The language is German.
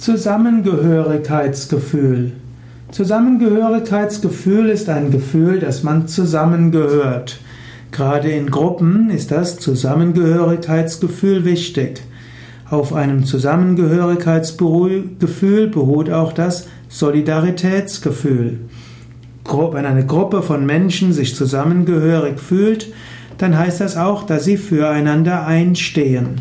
Zusammengehörigkeitsgefühl. Zusammengehörigkeitsgefühl ist ein Gefühl, dass man zusammengehört. Gerade in Gruppen ist das Zusammengehörigkeitsgefühl wichtig. Auf einem Zusammengehörigkeitsgefühl beruht auch das Solidaritätsgefühl. Wenn eine Gruppe von Menschen sich zusammengehörig fühlt, dann heißt das auch, dass sie füreinander einstehen.